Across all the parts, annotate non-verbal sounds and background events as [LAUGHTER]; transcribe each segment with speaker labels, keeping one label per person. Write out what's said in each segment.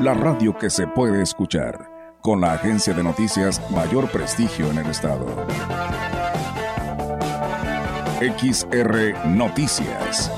Speaker 1: la radio que se puede escuchar, con la agencia de noticias mayor prestigio en el estado. XR Noticias.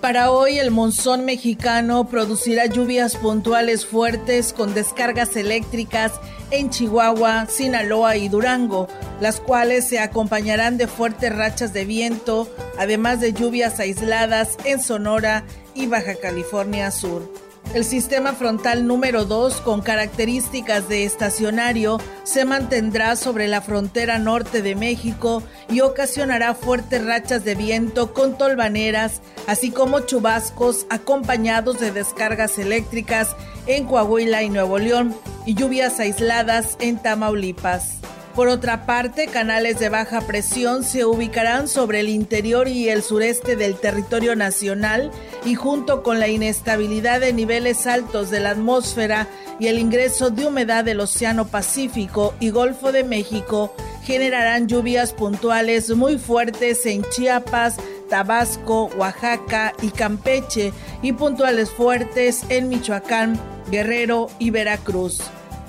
Speaker 2: Para hoy el monzón mexicano producirá lluvias puntuales fuertes con descargas eléctricas en Chihuahua, Sinaloa y Durango, las cuales se acompañarán de fuertes rachas de viento, además de lluvias aisladas en Sonora y Baja California Sur. El sistema frontal número 2, con características de estacionario, se mantendrá sobre la frontera norte de México y ocasionará fuertes rachas de viento con tolvaneras, así como chubascos acompañados de descargas eléctricas en Coahuila y Nuevo León y lluvias aisladas en Tamaulipas. Por otra parte, canales de baja presión se ubicarán sobre el interior y el sureste del territorio nacional y junto con la inestabilidad de niveles altos de la atmósfera y el ingreso de humedad del Océano Pacífico y Golfo de México, generarán lluvias puntuales muy fuertes en Chiapas, Tabasco, Oaxaca y Campeche y puntuales fuertes en Michoacán, Guerrero y Veracruz.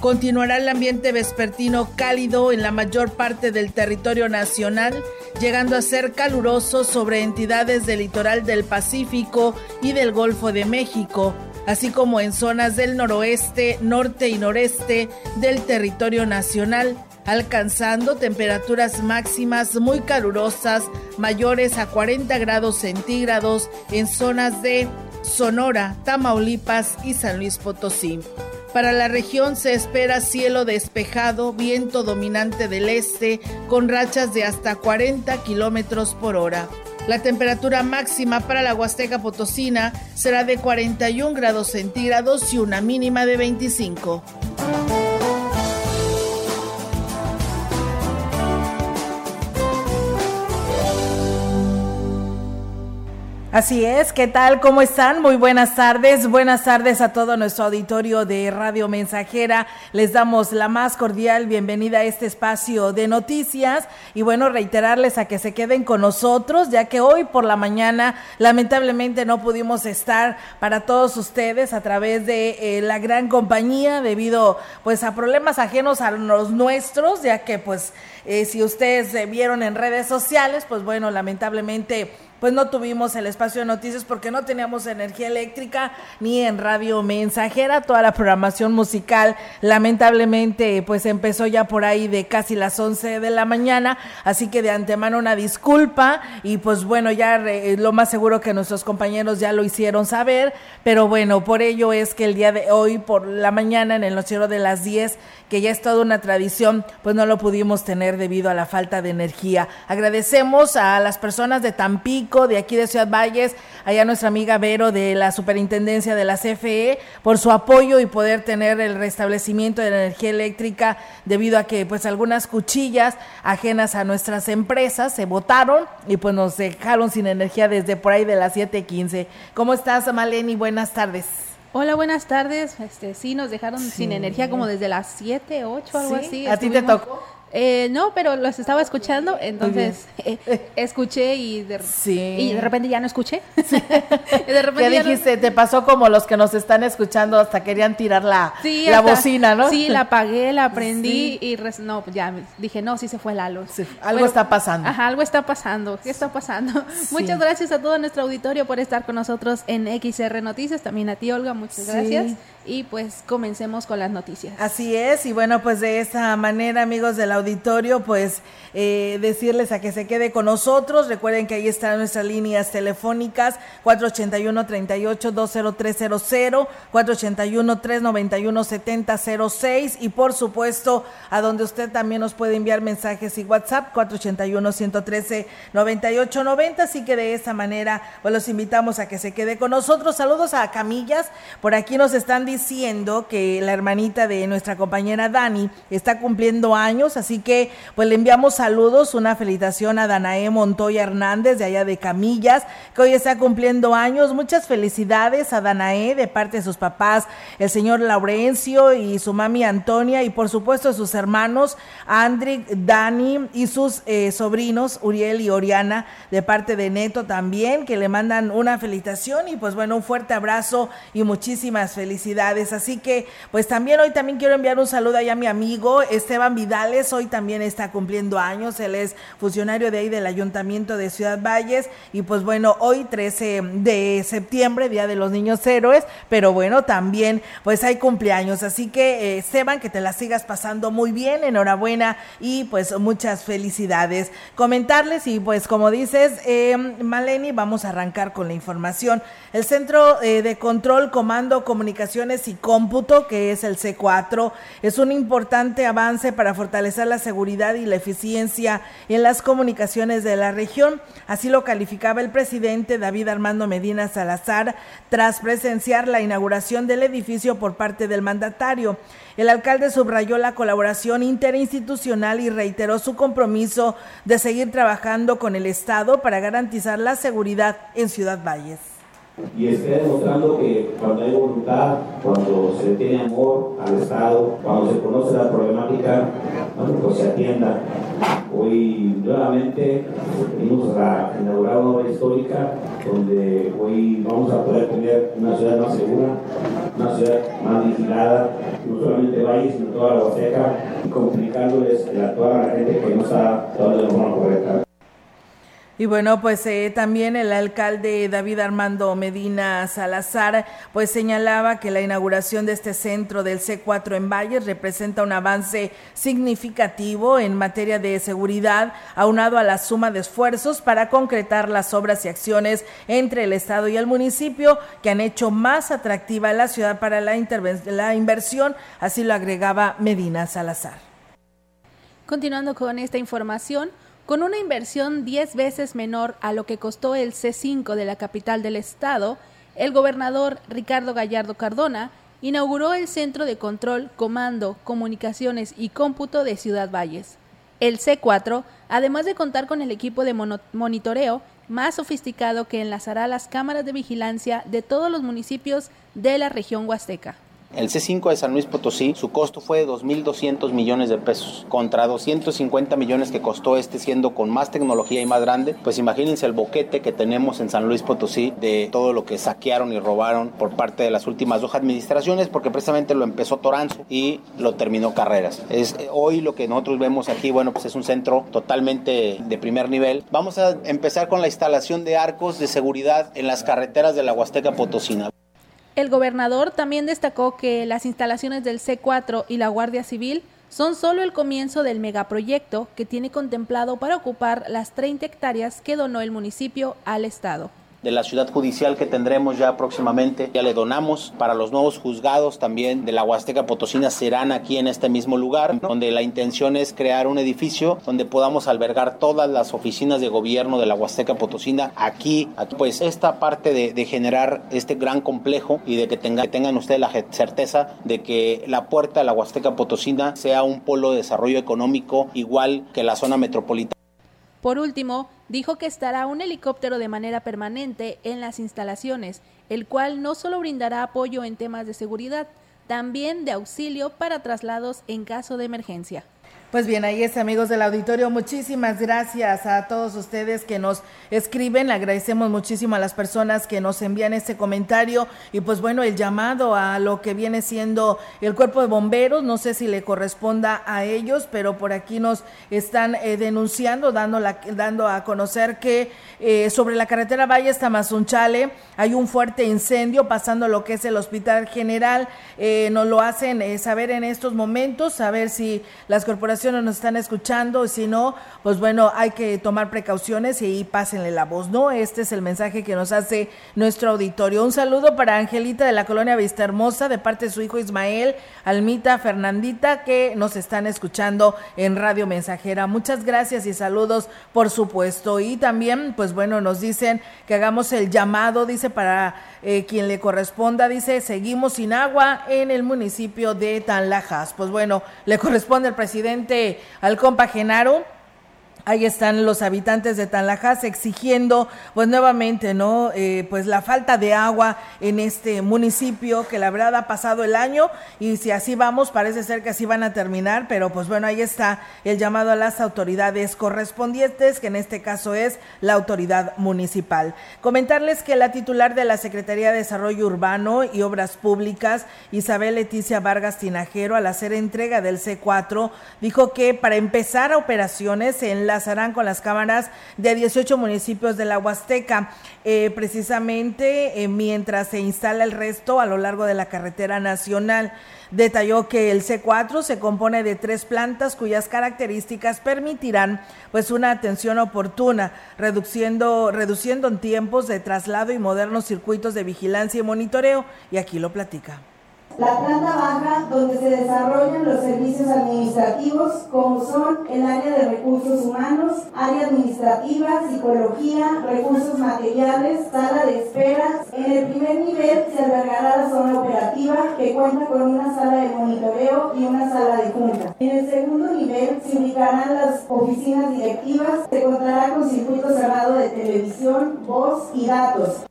Speaker 2: Continuará el ambiente vespertino cálido en la mayor parte del territorio nacional, llegando a ser caluroso sobre entidades del litoral del Pacífico y del Golfo de México, así como en zonas del noroeste, norte y noreste del territorio nacional, alcanzando temperaturas máximas muy calurosas, mayores a 40 grados centígrados en zonas de Sonora, Tamaulipas y San Luis Potosí. Para la región se espera cielo despejado, viento dominante del este, con rachas de hasta 40 kilómetros por hora. La temperatura máxima para la Huasteca Potosina será de 41 grados centígrados y una mínima de 25. Así es, ¿qué tal? ¿Cómo están? Muy buenas tardes. Buenas tardes a todo nuestro auditorio de Radio Mensajera. Les damos la más cordial bienvenida a este espacio de noticias y bueno, reiterarles a que se queden con nosotros, ya que hoy por la mañana lamentablemente no pudimos estar para todos ustedes a través de eh, la gran compañía debido pues a problemas ajenos a los nuestros, ya que pues eh, si ustedes vieron en redes sociales, pues bueno, lamentablemente pues no tuvimos el espacio de noticias porque no teníamos energía eléctrica ni en radio mensajera. Toda la programación musical lamentablemente pues empezó ya por ahí de casi las 11 de la mañana. Así que de antemano una disculpa y pues bueno, ya lo más seguro que nuestros compañeros ya lo hicieron saber. Pero bueno, por ello es que el día de hoy por la mañana en el noticiero de las 10 que ya es toda una tradición, pues no lo pudimos tener debido a la falta de energía. Agradecemos a las personas de Tampico, de aquí de Ciudad Valles, allá nuestra amiga Vero de la Superintendencia de la CFE, por su apoyo y poder tener el restablecimiento de la energía eléctrica debido a que pues algunas cuchillas ajenas a nuestras empresas se botaron y pues nos dejaron sin energía desde por ahí de las 7:15. ¿Cómo estás, Maleni? Buenas tardes.
Speaker 3: Hola, buenas tardes. Este, sí, nos dejaron sin energía como desde las 7, 8, algo así.
Speaker 2: ¿A ti te tocó?
Speaker 3: Eh, no, pero los estaba escuchando, entonces eh, escuché y de, y de repente ya no escuché. [LAUGHS]
Speaker 2: de repente ¿Qué dijiste? Te pasó como los que nos están escuchando hasta querían tirar la, la bocina, ¿no?
Speaker 3: Sí, la apagué, la prendí y no, pues ya dije, no, sí se fue la luz.
Speaker 2: algo está pasando.
Speaker 3: Ajá, algo está pasando. ¿Qué está pasando? [LAUGHS] Muchas gracias a todo nuestro auditorio por estar con nosotros en XR Noticias, también a ti, Olga, muchas gracias. Y pues comencemos con las noticias.
Speaker 2: Así es, y bueno, pues de esa manera, amigos del auditorio, pues eh, decirles a que se quede con nosotros. Recuerden que ahí están nuestras líneas telefónicas 481-38-20300, 481-391-7006 y por supuesto a donde usted también nos puede enviar mensajes y WhatsApp 481-113-9890. Así que de esa manera, pues los invitamos a que se quede con nosotros. Saludos a Camillas. Por aquí nos están diciendo que la hermanita de nuestra compañera Dani está cumpliendo años, así que pues le enviamos saludos, una felicitación a Danae Montoya Hernández de allá de Camillas, que hoy está cumpliendo años. Muchas felicidades a Danae de parte de sus papás, el señor Laurencio y su mami Antonia, y por supuesto sus hermanos Andrick, Dani y sus eh, sobrinos Uriel y Oriana, de parte de Neto también, que le mandan una felicitación y pues bueno, un fuerte abrazo y muchísimas felicidades. Así que pues también hoy también quiero enviar un saludo allá a mi amigo Esteban Vidales, hoy también está cumpliendo años, él es funcionario de ahí del Ayuntamiento de Ciudad Valles. Y pues bueno, hoy 13 de septiembre, Día de los Niños Héroes, pero bueno, también pues hay cumpleaños, así que eh, Esteban, que te la sigas pasando muy bien, enhorabuena y pues muchas felicidades. Comentarles y pues como dices, eh, Maleni, vamos a arrancar con la información. El Centro eh, de Control, Comando, Comunicaciones y Cómputo, que es el C4, es un importante avance para fortalecer la seguridad y la eficiencia en las comunicaciones de la región. Así lo calificaba el presidente David Armando Medina Salazar tras presenciar la inauguración del edificio por parte del mandatario. El alcalde subrayó la colaboración interinstitucional y reiteró su compromiso de seguir trabajando con el Estado para garantizar la seguridad en Ciudad Valles
Speaker 4: y está demostrando que cuando hay voluntad, cuando se tiene amor al Estado, cuando se conoce la problemática, bueno, pues se atienda. Hoy nuevamente venimos a inaugurar una obra histórica donde hoy vamos a poder tener una ciudad más segura, una ciudad más vigilada, no solamente Valle, sino toda la Huasteca, y complicándoles a toda la gente que no está dando de forma correcta.
Speaker 2: Y bueno, pues eh, también el alcalde David Armando Medina Salazar pues señalaba que la inauguración de este centro del C4 en Valles representa un avance significativo en materia de seguridad, aunado a la suma de esfuerzos para concretar las obras y acciones entre el Estado y el municipio que han hecho más atractiva la ciudad para la, la inversión, así lo agregaba Medina Salazar.
Speaker 3: Continuando con esta información, con una inversión 10 veces menor a lo que costó el C5 de la capital del estado, el gobernador Ricardo Gallardo Cardona inauguró el Centro de Control, Comando, Comunicaciones y Cómputo de Ciudad Valles. El C4, además de contar con el equipo de monitoreo más sofisticado que enlazará las cámaras de vigilancia de todos los municipios de la región huasteca.
Speaker 5: El C5 de San Luis Potosí, su costo fue de 2.200 millones de pesos, contra 250 millones que costó este siendo con más tecnología y más grande. Pues imagínense el boquete que tenemos en San Luis Potosí de todo lo que saquearon y robaron por parte de las últimas dos administraciones, porque precisamente lo empezó Toranzo y lo terminó Carreras. Es, hoy lo que nosotros vemos aquí, bueno, pues es un centro totalmente de primer nivel. Vamos a empezar con la instalación de arcos de seguridad en las carreteras de la Huasteca Potosina.
Speaker 3: El gobernador también destacó que las instalaciones del C4 y la Guardia Civil son solo el comienzo del megaproyecto que tiene contemplado para ocupar las 30 hectáreas que donó el municipio al Estado
Speaker 5: de la ciudad judicial que tendremos ya próximamente. Ya le donamos para los nuevos juzgados también de la Huasteca Potosina serán aquí en este mismo lugar, donde la intención es crear un edificio donde podamos albergar todas las oficinas de gobierno de la Huasteca Potosina aquí. aquí. Pues esta parte de, de, generar este gran complejo y de que, tenga, que tengan ustedes la certeza de que la puerta de la Huasteca Potosina sea un polo de desarrollo económico igual que la zona metropolitana.
Speaker 3: Por último, dijo que estará un helicóptero de manera permanente en las instalaciones, el cual no solo brindará apoyo en temas de seguridad, también de auxilio para traslados en caso de emergencia.
Speaker 2: Pues bien, ahí es amigos del auditorio. Muchísimas gracias a todos ustedes que nos escriben. Le agradecemos muchísimo a las personas que nos envían este comentario y pues bueno, el llamado a lo que viene siendo el cuerpo de bomberos. No sé si le corresponda a ellos, pero por aquí nos están eh, denunciando, dando, la, dando a conocer que eh, sobre la carretera Valle Tamazunchale hay un fuerte incendio pasando lo que es el Hospital General. Eh, nos lo hacen saber en estos momentos, a ver si las corporaciones nos están escuchando, si no, pues bueno, hay que tomar precauciones y pásenle la voz, ¿no? Este es el mensaje que nos hace nuestro auditorio. Un saludo para Angelita de la colonia Vista Hermosa, de parte de su hijo Ismael, Almita, Fernandita, que nos están escuchando en Radio Mensajera. Muchas gracias y saludos, por supuesto. Y también, pues bueno, nos dicen que hagamos el llamado, dice, para eh, quien le corresponda, dice, seguimos sin agua en el municipio de Tanlajas. Pues bueno, le corresponde al presidente al compa Genaro Ahí están los habitantes de Tanlajas exigiendo, pues nuevamente, ¿no? Eh, pues la falta de agua en este municipio que la verdad ha pasado el año y si así vamos, parece ser que así van a terminar, pero pues bueno, ahí está el llamado a las autoridades correspondientes, que en este caso es la autoridad municipal. Comentarles que la titular de la Secretaría de Desarrollo Urbano y Obras Públicas, Isabel Leticia Vargas Tinajero, al hacer entrega del C4, dijo que para empezar operaciones en la enlazarán con las cámaras de 18 municipios de la Huasteca, eh, precisamente eh, mientras se instala el resto a lo largo de la carretera nacional. Detalló que el C4 se compone de tres plantas cuyas características permitirán pues una atención oportuna, reduciendo, reduciendo en tiempos de traslado y modernos circuitos de vigilancia y monitoreo. Y aquí lo platica.
Speaker 6: La planta baja, donde se desarrollan los servicios administrativos, como son el área de recursos humanos, área administrativa, psicología, recursos materiales, sala de espera. En el primer nivel se albergará la zona operativa, que cuenta con una sala de monitoreo y una sala de junta. En el segundo nivel se ubicarán las oficinas directivas, se contará con circuito cerrado de televisión, voz y datos.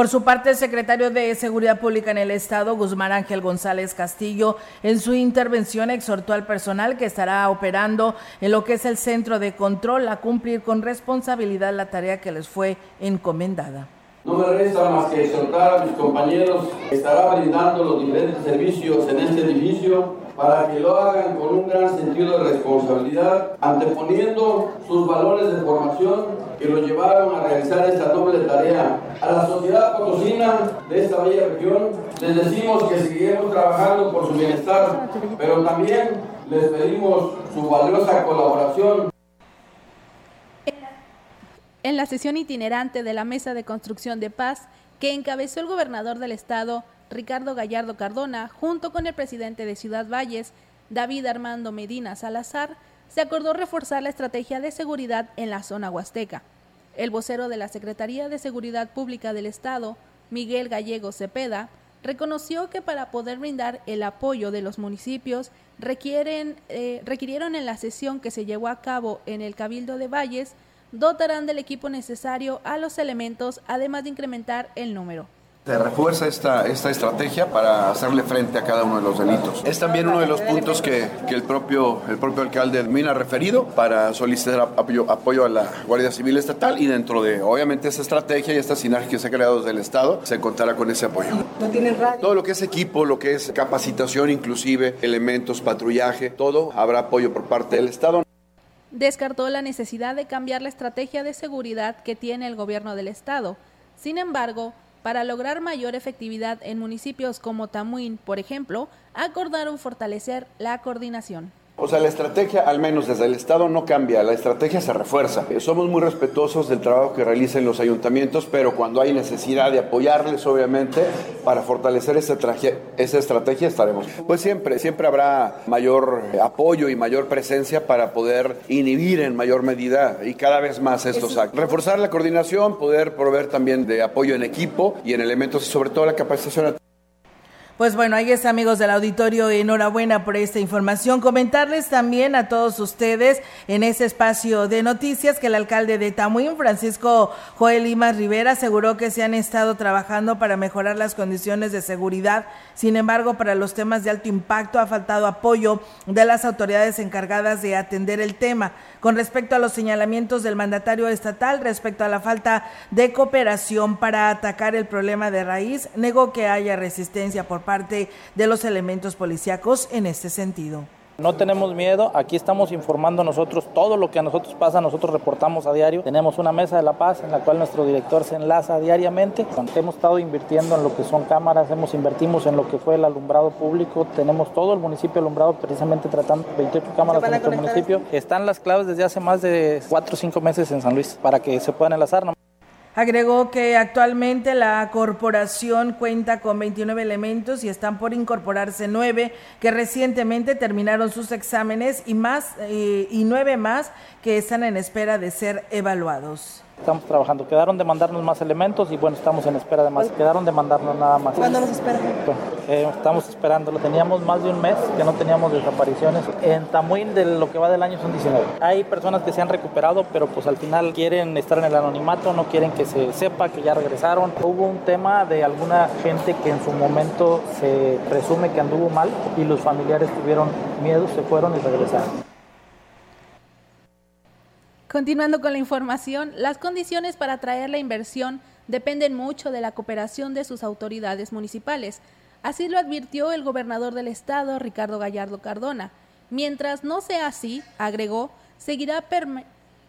Speaker 2: Por su parte, el secretario de Seguridad Pública en el Estado, Guzmán Ángel González Castillo, en su intervención exhortó al personal que estará operando en lo que es el centro de control a cumplir con responsabilidad la tarea que les fue encomendada.
Speaker 7: No me resta más que exhortar a mis compañeros que estará brindando los diferentes servicios en este edificio para que lo hagan con un gran sentido de responsabilidad, anteponiendo sus valores de formación que lo llevaron a realizar esta noble tarea. A la sociedad potosina de esta bella región les decimos que seguiremos trabajando por su bienestar, pero también les pedimos su valiosa colaboración.
Speaker 3: En la sesión itinerante de la Mesa de Construcción de Paz, que encabezó el gobernador del estado, Ricardo Gallardo Cardona, junto con el presidente de Ciudad Valles, David Armando Medina Salazar, se acordó reforzar la estrategia de seguridad en la zona huasteca. El vocero de la Secretaría de Seguridad Pública del Estado, Miguel Gallego Cepeda, reconoció que para poder brindar el apoyo de los municipios eh, requirieron en la sesión que se llevó a cabo en el Cabildo de Valles dotarán del equipo necesario a los elementos, además de incrementar el número.
Speaker 8: Se refuerza esta, esta estrategia para hacerle frente a cada uno de los delitos. Es también uno de los puntos que, que el, propio, el propio alcalde me ha referido para solicitar apoyo, apoyo, a la Guardia Civil Estatal y dentro de, obviamente, esa estrategia y esta sinergia que se ha creado desde el Estado, se contará con ese apoyo. ¿No Todo lo que es equipo, lo que es capacitación inclusive, elementos, patrullaje, todo, habrá apoyo por parte del Estado.
Speaker 3: Descartó la necesidad de cambiar la estrategia de seguridad que tiene el gobierno del Estado. Sin embargo, para lograr mayor efectividad en municipios como Tamuín, por ejemplo, acordaron fortalecer la coordinación.
Speaker 8: O sea, la estrategia, al menos desde el Estado, no cambia, la estrategia se refuerza. Eh, somos muy respetuosos del trabajo que realizan los ayuntamientos, pero cuando hay necesidad de apoyarles, obviamente, para fortalecer esa, esa estrategia estaremos. Pues siempre, siempre habrá mayor apoyo y mayor presencia para poder inhibir en mayor medida y cada vez más estos actos. Reforzar la coordinación, poder proveer también de apoyo en equipo y en elementos, sobre todo la capacitación
Speaker 2: Pues bueno, ahí es amigos del auditorio, enhorabuena por esta información. Comentarles también a todos ustedes en ese espacio de noticias que el alcalde de Tamuín, Francisco Joel Limas Rivera, aseguró que se han estado trabajando para mejorar las condiciones de seguridad. Sin embargo, para los temas de alto impacto ha faltado apoyo de las autoridades encargadas de atender el tema. Con respecto a los señalamientos del mandatario estatal respecto a la falta de cooperación para atacar el problema de raíz, negó que haya resistencia por parte parte de los elementos policíacos en este sentido.
Speaker 9: No tenemos miedo, aquí estamos informando nosotros todo lo que a nosotros pasa, nosotros reportamos a diario. Tenemos una mesa de la paz en la cual nuestro director se enlaza diariamente. Hemos estado invirtiendo en lo que son cámaras, hemos invertimos en lo que fue el alumbrado público, tenemos todo el municipio alumbrado precisamente tratando 28 cámaras en nuestro municipio. Están las claves desde hace más de 4 o 5 meses en San Luis para que se puedan enlazar.
Speaker 2: Agregó que actualmente la corporación cuenta con 29 elementos y están por incorporarse nueve que recientemente terminaron sus exámenes y más eh, y nueve más que están en espera de ser evaluados.
Speaker 9: Estamos trabajando. Quedaron de mandarnos más elementos y bueno, estamos en espera de más. Quedaron de mandarnos nada más.
Speaker 2: ¿Cuándo los esperan?
Speaker 9: Eh, estamos esperando. Teníamos más de un mes que no teníamos desapariciones. En Tamuín de lo que va del año son 19. Hay personas que se han recuperado, pero pues al final quieren estar en el anonimato, no quieren que se sepa que ya regresaron. Hubo un tema de alguna gente que en su momento se presume que anduvo mal y los familiares tuvieron miedo, se fueron y regresaron.
Speaker 3: Continuando con la información, las condiciones para atraer la inversión dependen mucho de la cooperación de sus autoridades municipales. Así lo advirtió el gobernador del estado, Ricardo Gallardo Cardona. Mientras no sea así, agregó, seguirá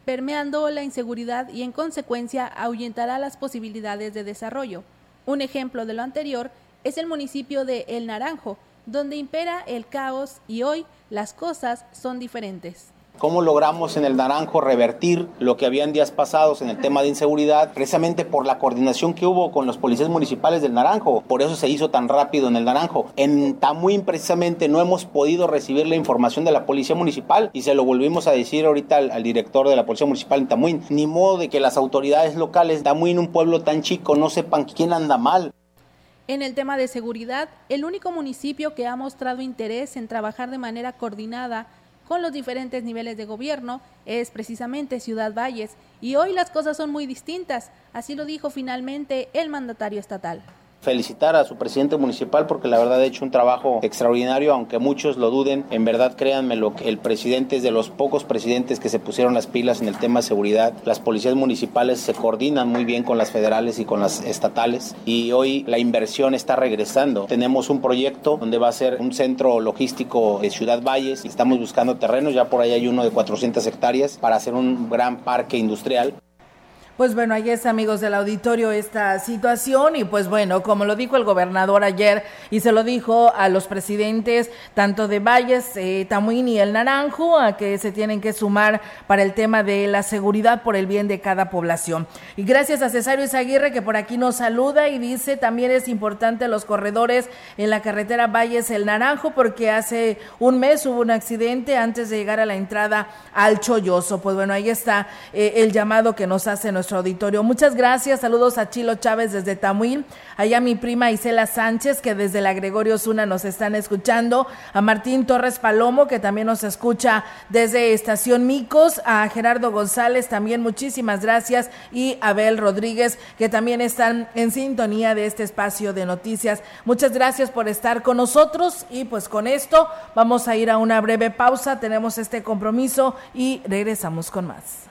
Speaker 3: permeando la inseguridad y en consecuencia ahuyentará las posibilidades de desarrollo. Un ejemplo de lo anterior es el municipio de El Naranjo, donde impera el caos y hoy las cosas son diferentes
Speaker 5: cómo logramos en el Naranjo revertir lo que habían días pasados en el tema de inseguridad, precisamente por la coordinación que hubo con los policías municipales del Naranjo. Por eso se hizo tan rápido en el Naranjo. En Tamuín precisamente no hemos podido recibir la información de la policía municipal y se lo volvimos a decir ahorita al, director de la policía municipal en Tamuín. Ni modo de que las autoridades locales, Tamuín, un pueblo tan chico, no sepan quién anda mal.
Speaker 3: En el tema de seguridad, el único municipio que ha mostrado interés en trabajar de manera coordinada con los diferentes niveles de gobierno es precisamente Ciudad Valles. Y hoy las cosas son muy distintas, así lo dijo finalmente el mandatario estatal
Speaker 5: felicitar a su presidente municipal porque la verdad ha hecho un trabajo extraordinario, aunque muchos lo duden. En verdad, créanme lo que el presidente es de los pocos presidentes que se pusieron las pilas en el tema de seguridad. Las policías municipales se coordinan muy bien con las federales y con las estatales y hoy la inversión está regresando. Tenemos un proyecto donde va a ser un centro logístico de Ciudad Valles. Estamos buscando terrenos, ya por ahí hay uno de 400 hectáreas para hacer un gran parque industrial.
Speaker 2: Pues bueno, ahí es amigos del auditorio esta situación y pues bueno, como lo dijo el gobernador ayer y se lo dijo a los presidentes tanto de Valles, eh, Tamuín y el Naranjo, a que se tienen que sumar para el tema de la seguridad por el bien de cada población. Y gracias a Cesario Izaguirre que por aquí nos saluda y dice también es importante los corredores en la carretera Valles el Naranjo porque hace un mes hubo un accidente antes de llegar a la entrada al Cholloso. Pues bueno, ahí está eh, el llamado que nos hace nuestro auditorio. Muchas gracias, saludos a Chilo Chávez desde Tamuín, allá mi prima Isela Sánchez, que desde la Gregorio Zuna nos están escuchando, a Martín Torres Palomo, que también nos escucha desde Estación Micos, a Gerardo González, también muchísimas gracias, y a Abel Rodríguez, que también están en sintonía de este espacio de noticias. Muchas gracias por estar con nosotros y pues con esto vamos a ir a una breve pausa, tenemos este compromiso y regresamos con más.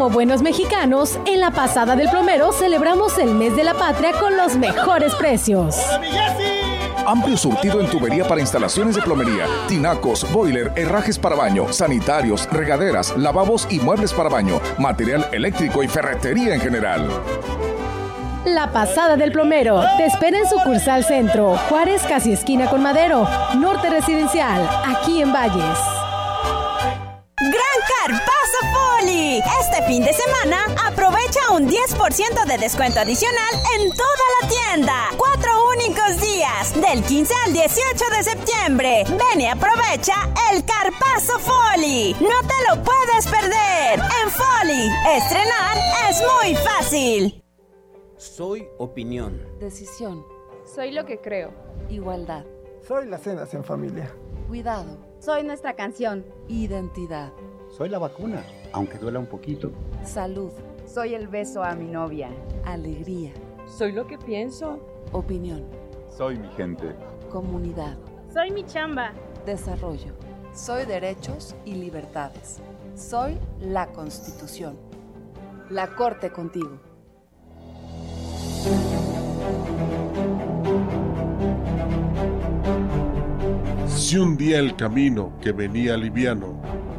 Speaker 6: Como buenos mexicanos, en la pasada del plomero celebramos el mes de la patria con los mejores precios.
Speaker 1: Amplio surtido en tubería para instalaciones de plomería, tinacos, boiler, herrajes para baño, sanitarios, regaderas, lavabos y muebles para baño, material eléctrico y ferretería en general.
Speaker 6: La pasada del plomero. Te espera en sucursal centro, Juárez casi esquina con Madero, Norte Residencial, aquí en Valles.
Speaker 10: Fin de semana aprovecha un 10% de descuento adicional en toda la tienda. Cuatro únicos días, del 15 al 18 de septiembre. Ven y aprovecha el Carpazo Foli. No te lo puedes perder. En Foli, estrenar es muy fácil.
Speaker 11: Soy opinión.
Speaker 12: Decisión.
Speaker 13: Soy lo que creo.
Speaker 12: Igualdad.
Speaker 14: Soy las cenas en familia.
Speaker 12: Cuidado.
Speaker 13: Soy nuestra canción.
Speaker 12: Identidad.
Speaker 15: Soy la vacuna, aunque duela un poquito.
Speaker 12: Salud.
Speaker 13: Soy el beso a mi novia.
Speaker 12: Alegría.
Speaker 13: Soy lo que pienso.
Speaker 12: Opinión.
Speaker 16: Soy mi gente.
Speaker 12: Comunidad.
Speaker 13: Soy mi chamba.
Speaker 12: Desarrollo. Soy derechos y libertades. Soy la Constitución. La Corte contigo.
Speaker 17: Si un día el camino que venía liviano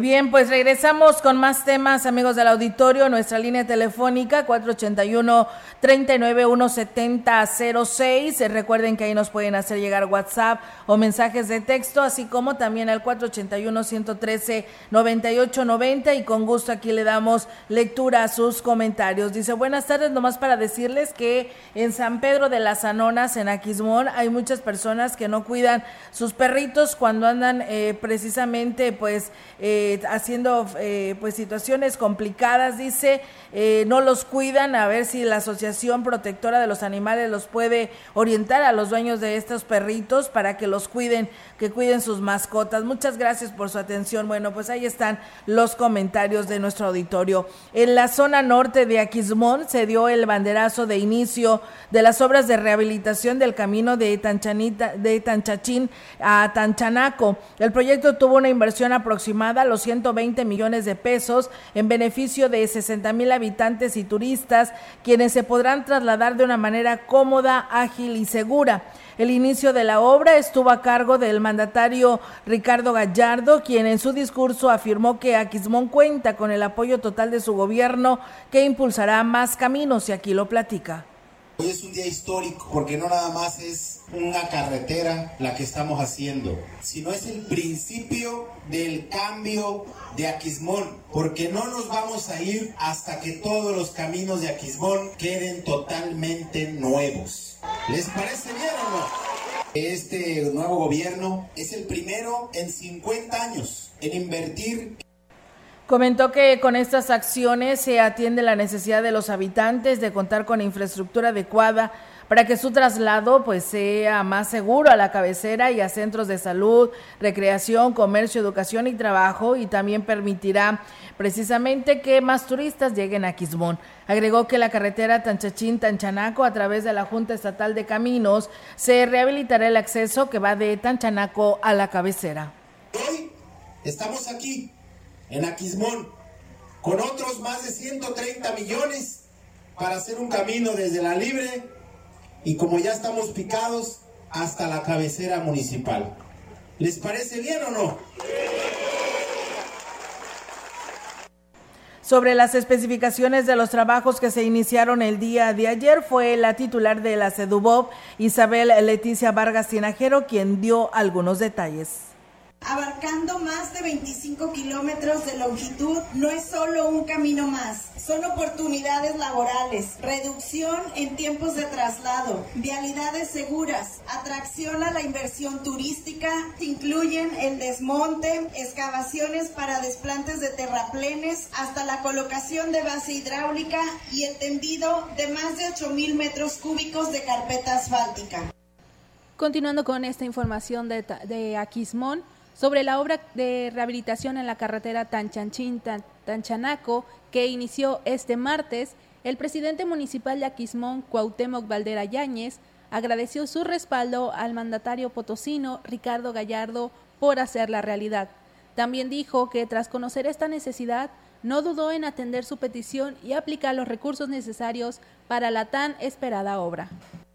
Speaker 2: Bien, pues regresamos con más temas, amigos del auditorio. Nuestra línea telefónica 481-391-7006. Recuerden que ahí nos pueden hacer llegar WhatsApp o mensajes de texto, así como también al 481-113-9890. Y con gusto aquí le damos lectura a sus comentarios. Dice, buenas tardes, nomás para decirles que en San Pedro de las Anonas, en Aquismón, hay muchas personas que no cuidan sus perritos cuando andan eh, precisamente, pues, eh, haciendo eh, pues situaciones complicadas, dice, eh, no los cuidan, a ver si la Asociación Protectora de los Animales los puede orientar a los dueños de estos perritos para que los cuiden, que cuiden sus mascotas. Muchas gracias por su atención. Bueno, pues ahí están los comentarios de nuestro auditorio. En la zona norte de Aquismón se dio el banderazo de inicio de las obras de rehabilitación del camino de Tanchanita, de Tanchachín a Tanchanaco. El proyecto tuvo una inversión aproximada los 120 millones de pesos en beneficio de 60 mil habitantes y turistas, quienes se podrán trasladar de una manera cómoda, ágil y segura. El inicio de la obra estuvo a cargo del mandatario Ricardo Gallardo, quien en su discurso afirmó que Aquismón cuenta con el apoyo total de su gobierno que impulsará más caminos y aquí lo platica.
Speaker 18: Hoy es un día histórico porque no nada más es una carretera la que estamos haciendo, sino es el principio del cambio de Aquismón, porque no nos vamos a ir hasta que todos los caminos de Aquismón queden totalmente nuevos. ¿Les parece bien o no? Este nuevo gobierno es el primero en 50 años en invertir
Speaker 2: Comentó que con estas acciones se atiende la necesidad de los habitantes de contar con infraestructura adecuada para que su traslado pues sea más seguro a la cabecera y a centros de salud, recreación, comercio, educación y trabajo y también permitirá precisamente que más turistas lleguen a Quismón. Agregó que la carretera Tanchachín-Tanchanaco a través de la Junta Estatal de Caminos se rehabilitará el acceso que va de Tanchanaco a la cabecera.
Speaker 18: Hoy estamos aquí en Aquismón con otros más de 130 millones para hacer un camino desde la Libre y como ya estamos picados hasta la cabecera municipal. ¿Les parece bien o no?
Speaker 2: Sobre las especificaciones de los trabajos que se iniciaron el día de ayer fue la titular de la CEDUBOB, Isabel Leticia Vargas Tinajero, quien dio algunos detalles
Speaker 19: abarcando más de 25 kilómetros de longitud, no es solo un camino más, son oportunidades laborales, reducción en tiempos de traslado, vialidades seguras, atracción a la inversión turística, incluyen el desmonte, excavaciones para desplantes de terraplenes, hasta la colocación de base hidráulica y el tendido de más de 8 mil metros cúbicos de carpeta asfáltica.
Speaker 3: Continuando con esta información de, de Aquismón, sobre la obra de rehabilitación en la carretera Tanchanchín-Tanchanaco que inició este martes, el presidente municipal de Aquismón, Cuauhtémoc Valdera Yáñez, agradeció su respaldo al mandatario potosino Ricardo Gallardo por hacer la realidad. También dijo que tras conocer esta necesidad, no dudó en atender su petición y aplicar los recursos necesarios para la tan esperada obra.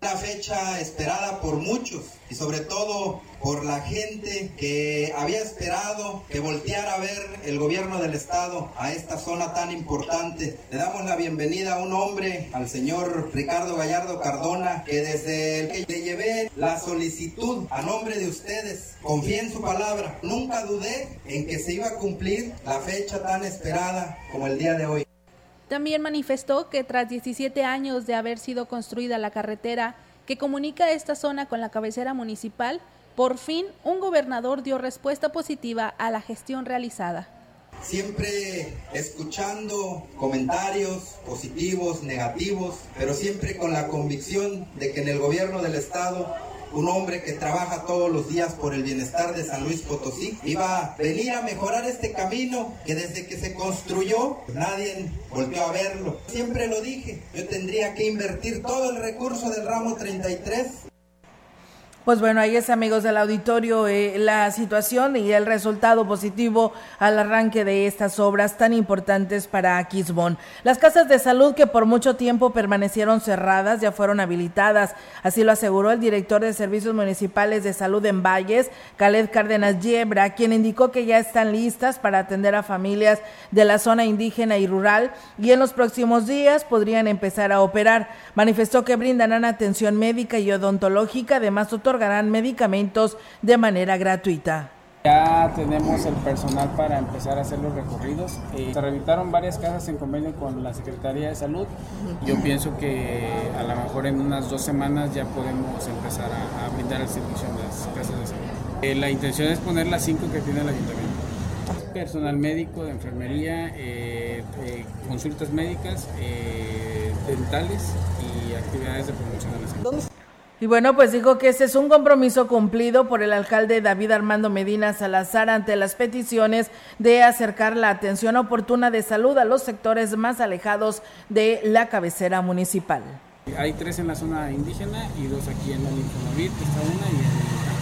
Speaker 18: Una fecha esperada por muchos y sobre todo por la gente que había esperado que volteara a ver el gobierno del estado a esta zona tan importante. Le damos la bienvenida a un hombre, al señor Ricardo Gallardo Cardona, que desde el que le llevé la solicitud a nombre de ustedes, confié en su palabra. Nunca dudé en que se iba a cumplir la fecha tan esperada como el día de hoy.
Speaker 3: También manifestó que tras 17 años de haber sido construida la carretera que comunica esta zona con la cabecera municipal, por fin un gobernador dio respuesta positiva a la gestión realizada.
Speaker 18: Siempre escuchando comentarios positivos, negativos, pero siempre con la convicción de que en el gobierno del Estado un hombre que trabaja todos los días por el bienestar de San Luis Potosí, iba a venir a mejorar este camino que desde que se construyó nadie volvió a verlo. Siempre lo dije, yo tendría que invertir todo el recurso del ramo 33
Speaker 2: pues bueno, ahí es amigos del auditorio eh, la situación y el resultado positivo al arranque de estas obras tan importantes para Quisbón. Las casas de salud que por mucho tiempo permanecieron cerradas ya fueron habilitadas, así lo aseguró el director de Servicios Municipales de Salud en Valles, Caled Cárdenas Yebra, quien indicó que ya están listas para atender a familias de la zona indígena y rural y en los próximos días podrían empezar a operar. Manifestó que brindarán atención médica y odontológica, además otorgarán medicamentos de manera gratuita.
Speaker 16: Ya tenemos el personal para empezar a hacer los recorridos. Eh, se rehabilitaron varias casas en convenio con la Secretaría de Salud. Yo pienso que a lo mejor en unas dos semanas ya podemos empezar a, brindar el servicio en las casas de salud. Eh, la intención es poner las cinco que tiene el ayuntamiento. Personal médico, de enfermería, eh, consultas médicas, dentales y actividades de promoción de la salud.
Speaker 2: Y bueno, pues dijo que ese es un compromiso cumplido por el alcalde David Armando Medina Salazar ante las peticiones de acercar la atención oportuna de salud a los sectores más alejados de la cabecera municipal.
Speaker 16: Hay tres en la zona indígena y dos aquí en el Infonavit, está una y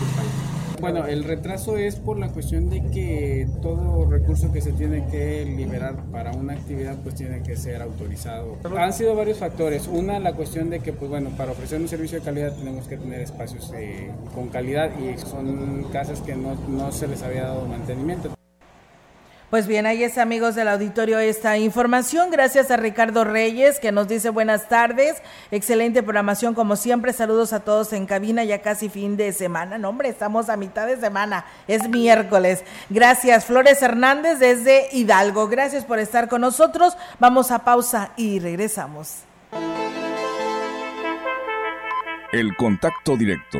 Speaker 16: bueno, el retraso es por la cuestión de que todo recurso que se tiene que liberar para una actividad pues tiene que ser autorizado. Han sido varios factores. Una, la cuestión de que pues bueno, para ofrecer un servicio de calidad tenemos que tener espacios eh, con calidad y son casas que no, no se les había dado mantenimiento.
Speaker 2: Pues bien, ahí es amigos del auditorio esta información. Gracias a Ricardo Reyes que nos dice buenas tardes. Excelente programación como siempre. Saludos a todos en cabina ya casi fin de semana. No hombre, estamos a mitad de semana. Es miércoles. Gracias Flores Hernández desde Hidalgo. Gracias por estar con nosotros. Vamos a pausa y regresamos.
Speaker 1: El contacto directo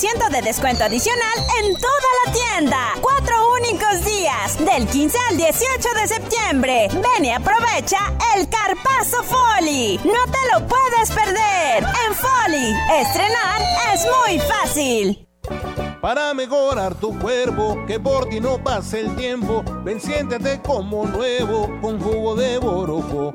Speaker 10: 10% de descuento adicional en toda la tienda. Cuatro únicos días, del 15 al 18 de septiembre. Ven y aprovecha el Carpazo Folly. No te lo puedes perder. En Folly, estrenar es muy fácil.
Speaker 20: Para mejorar tu cuerpo, que por ti no pase el tiempo, ven siéntete como nuevo con jugo de borojo.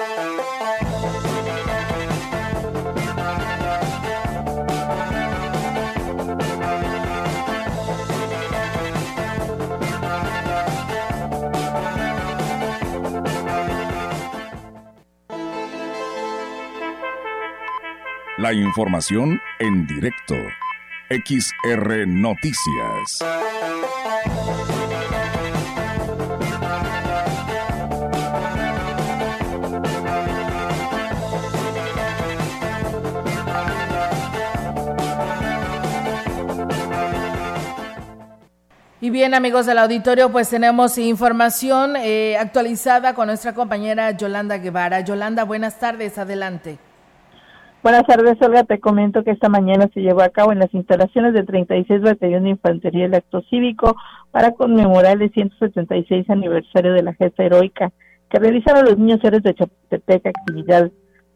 Speaker 1: Información en directo. XR Noticias.
Speaker 2: Y bien, amigos del auditorio, pues tenemos información eh, actualizada con nuestra compañera Yolanda Guevara. Yolanda, buenas tardes, adelante.
Speaker 21: Buenas tardes, Olga. Te comento que esta mañana se llevó a cabo en las instalaciones del 36 Batallón de Infantería el acto cívico para conmemorar el 176 aniversario de la gesta heroica que realizaron los niños héroes de Chapultepec, actividad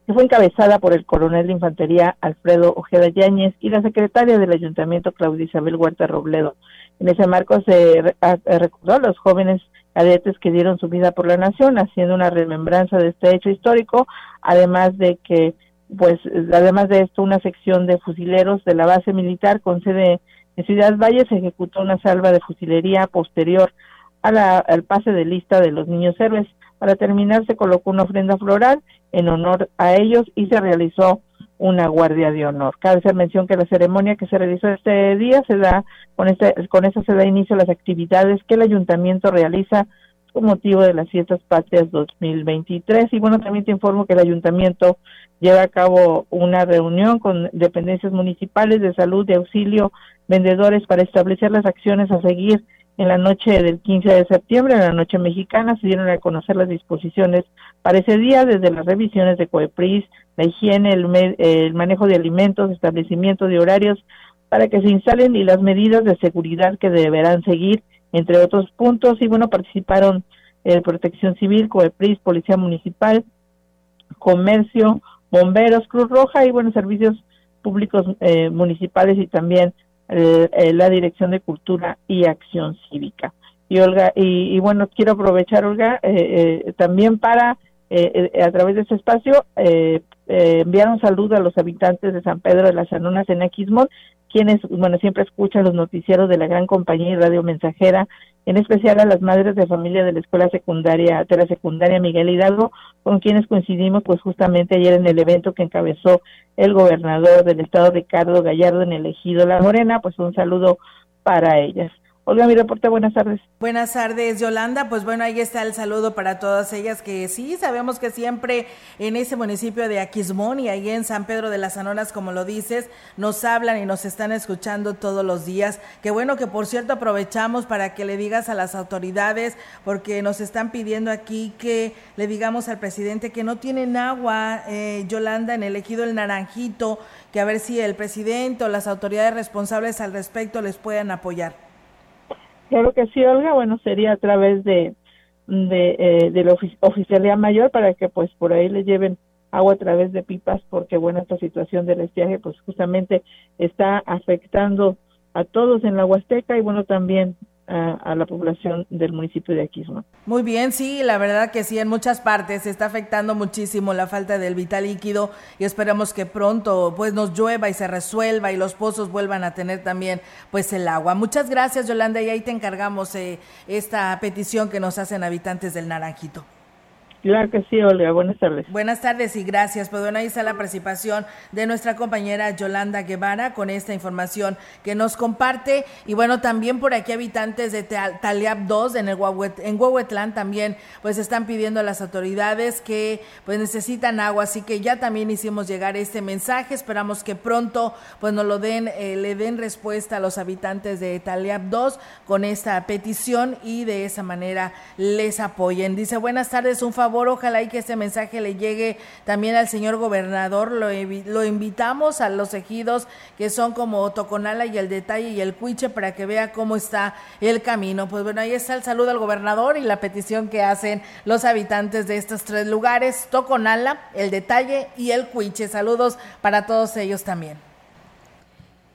Speaker 21: que fue encabezada por el coronel de infantería Alfredo Ojeda Yáñez y la secretaria del ayuntamiento Claudia Isabel Huerta Robledo. En ese marco se recordó a los jóvenes cadetes que dieron su vida por la nación, haciendo una remembranza de este hecho histórico, además de que, pues, además de esto, una sección de fusileros de la base militar con sede en Ciudad Valle se ejecutó una salva de fusilería posterior a la, al pase de lista de los niños héroes. Para terminar, se colocó una ofrenda floral en honor a ellos y se realizó una guardia de honor. Cabe hacer mención que la ceremonia que se realizó este día se da, con este, con eso se da inicio a las actividades que el ayuntamiento realiza con motivo de las fiestas patrias 2023. Y bueno, también te informo que el ayuntamiento lleva a cabo una reunión con dependencias municipales de salud, de auxilio, vendedores para establecer las acciones a seguir en la noche del 15 de septiembre, en la noche mexicana, se dieron a conocer las disposiciones para ese día, desde las revisiones de COEPRIS, la higiene, el, el manejo de alimentos, establecimiento de horarios para que se instalen y las medidas de seguridad que deberán seguir, entre otros puntos. Y bueno, participaron el Protección Civil, COEPRIS, Policía Municipal, Comercio, Bomberos, Cruz Roja y bueno, servicios públicos eh, municipales y también eh, eh, la Dirección de Cultura y Acción Cívica. Y Olga, y, y bueno, quiero aprovechar, Olga, también para a través de este espacio enviar un saludo a los habitantes de San Pedro de las Anonas en Aquismón, quienes, bueno, siempre escuchan los noticieros de la gran compañía y radio mensajera, en especial a las madres de familia de la escuela secundaria, de la secundaria Miguel Hidalgo, con quienes coincidimos pues justamente ayer en el evento que encabezó el gobernador del estado Ricardo Gallardo en el ejido La Morena, pues un saludo para ellas. Olga, mi reporte, buenas tardes.
Speaker 2: Buenas tardes, Yolanda. Pues bueno, ahí está el saludo para todas ellas que sí, sabemos que siempre en ese municipio de Aquismón y ahí en San Pedro de las Anonas, como lo dices, nos hablan y nos están escuchando todos los días. Qué bueno que, por cierto, aprovechamos para que le digas a las autoridades, porque nos están pidiendo aquí que le digamos al presidente que no tienen agua, eh, Yolanda, en el ejido El Naranjito, que a ver si el presidente o las autoridades responsables al respecto les puedan apoyar.
Speaker 21: Claro que sí, Olga. Bueno, sería a través de de, eh, de la oficialía mayor para que pues por ahí le lleven agua a través de pipas porque bueno esta situación del estiaje pues justamente está afectando a todos en la Huasteca y bueno también a, la población del municipio de Aquismón.
Speaker 2: Muy bien, sí, la verdad que sí, en muchas partes se está afectando muchísimo la falta del vital líquido y esperamos que pronto pues nos llueva y se resuelva y los pozos vuelvan a tener también pues el agua. Muchas gracias Yolanda y ahí te encargamos eh, esta petición que nos hacen habitantes del Naranjito.
Speaker 21: Claro que sí, Olga. Buenas tardes.
Speaker 2: Buenas tardes y gracias. Pues bueno, ahí está la participación de nuestra compañera Yolanda Guevara con esta información que nos comparte. Y bueno, también por aquí habitantes de Taliab 2 en, el en Huehuetlán también pues están pidiendo a las autoridades que pues necesitan agua. Así que ya también hicimos llegar este mensaje. Esperamos que pronto pues nos lo den, eh, le den respuesta a los habitantes de Taliab 2 con esta petición y de esa manera les apoyen. Dice, buenas tardes, un favor ojalá y que este mensaje le llegue también al señor gobernador. Lo, lo invitamos a los ejidos que son como Toconala y el Detalle y el Cuiche para que vea cómo está el camino. Pues bueno, ahí está el saludo al gobernador y la petición que hacen los habitantes de estos tres lugares, Toconala, el Detalle y el Cuiche. Saludos para todos ellos también.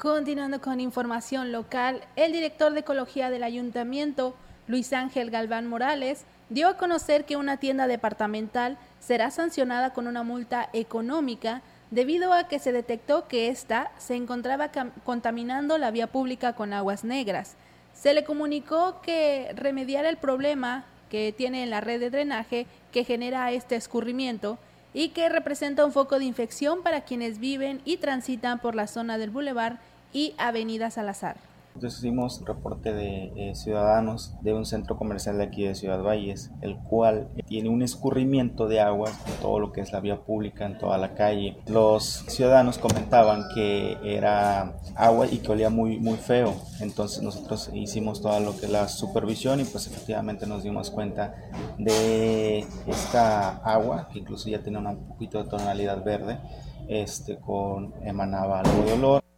Speaker 3: Continuando con información local, el director de Ecología del Ayuntamiento, Luis Ángel Galván Morales, dio a conocer que una tienda departamental será sancionada con una multa económica debido a que se detectó que ésta se encontraba contaminando la vía pública con aguas negras. Se le comunicó que remediara el problema que tiene en la red de drenaje que genera este escurrimiento y que representa un foco de infección para quienes viven y transitan por la zona del bulevar y Avenida Salazar.
Speaker 22: Entonces hicimos reporte de eh, ciudadanos de un centro comercial de aquí de Ciudad Valles, el cual tiene un escurrimiento de aguas en todo lo que es la vía pública, en toda la calle. Los ciudadanos comentaban que era agua y que olía muy, muy feo. Entonces nosotros hicimos toda lo que es la supervisión y pues efectivamente nos dimos cuenta de esta agua, que incluso ya tenía un poquito de tonalidad verde, este, con, emanaba algo de olor.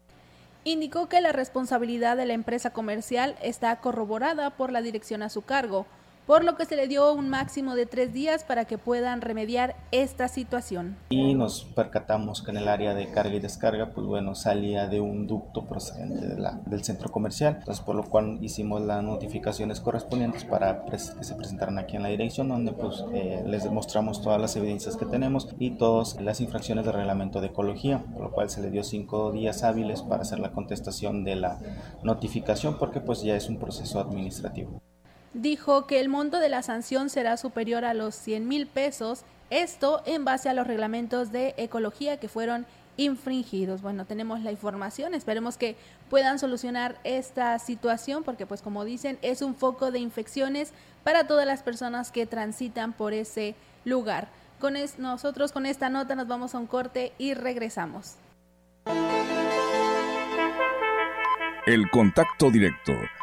Speaker 3: Indicó que la responsabilidad de la empresa comercial está corroborada por la dirección a su cargo, por lo que se le dio un máximo de tres días para que puedan remediar esta situación.
Speaker 22: Y nos percatamos que en el área de carga y descarga, pues bueno, salía de un ducto procedente de la, del centro comercial, entonces por lo cual hicimos las notificaciones correspondientes para que se presentaran aquí en la dirección, donde pues eh, les mostramos todas las evidencias que tenemos y todas las infracciones del reglamento de ecología, por lo cual se le dio cinco días hábiles para hacer la contestación de la notificación, porque pues ya es un proceso administrativo
Speaker 3: dijo que el monto de la sanción será superior a los 100 mil pesos, esto en base a los reglamentos de ecología que fueron infringidos. Bueno, tenemos la información, esperemos que puedan solucionar esta situación porque pues como dicen es un foco de infecciones para todas las personas que transitan por ese lugar. Con nosotros con esta nota nos vamos a un corte y regresamos.
Speaker 1: El contacto directo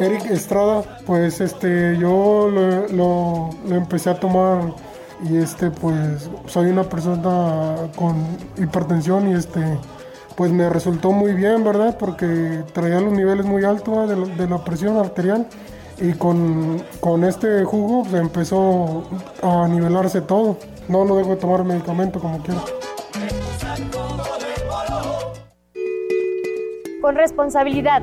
Speaker 23: Eric Estrada, pues este, yo lo, empecé a tomar y este, pues soy una persona con hipertensión y este, pues me resultó muy bien, ¿verdad? Porque traía los niveles muy altos de, la presión arterial y con, con este jugo pues, empezó a nivelarse todo. No, no dejo de tomar medicamento como quiera.
Speaker 24: Con responsabilidad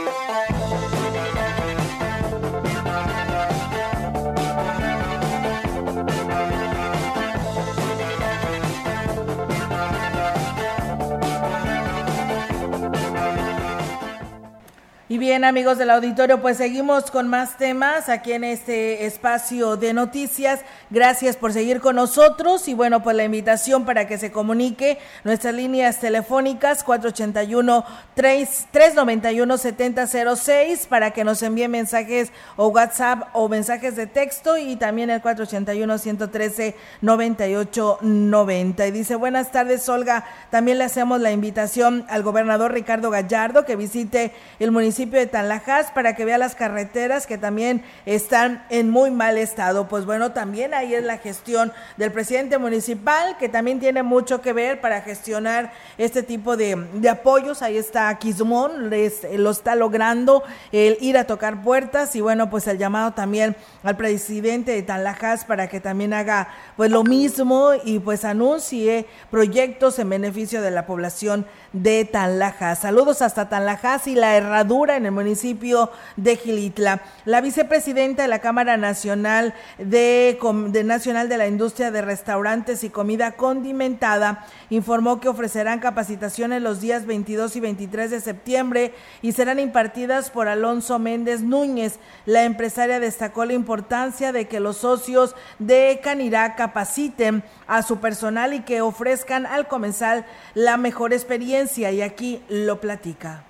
Speaker 2: Y bien, amigos del auditorio, pues seguimos con más temas aquí en este espacio de noticias. Gracias por seguir con nosotros y bueno, pues la invitación para que se comunique nuestras líneas telefónicas 481 391 7006 para que nos envíe mensajes o WhatsApp o mensajes de texto y también el 481 113 9890. Y dice, "Buenas tardes, Olga. También le hacemos la invitación al gobernador Ricardo Gallardo que visite el municipio de Tanlajas para que vea las carreteras que también están en muy mal estado. Pues bueno, también ahí es la gestión del presidente municipal que también tiene mucho que ver para gestionar este tipo de, apoyos. Ahí está Quismón, lo está logrando el ir a tocar puertas y bueno, pues el llamado también al presidente de Tanlajas para que también haga pues lo mismo y pues anuncie proyectos en beneficio de la población de Tanlajas. Saludos hasta Tanlajas y la herradura en el municipio de Gilitla. La vicepresidenta de la Cámara Nacional de, Nacional de la Industria de Restaurantes y Comida Condimentada informó que ofrecerán capacitaciones los días 22 y 23 de septiembre y serán impartidas por Alonso Méndez Núñez. La empresaria destacó la importancia de que los socios de Canirá capaciten a su personal y que ofrezcan al comensal la mejor experiencia y aquí lo platica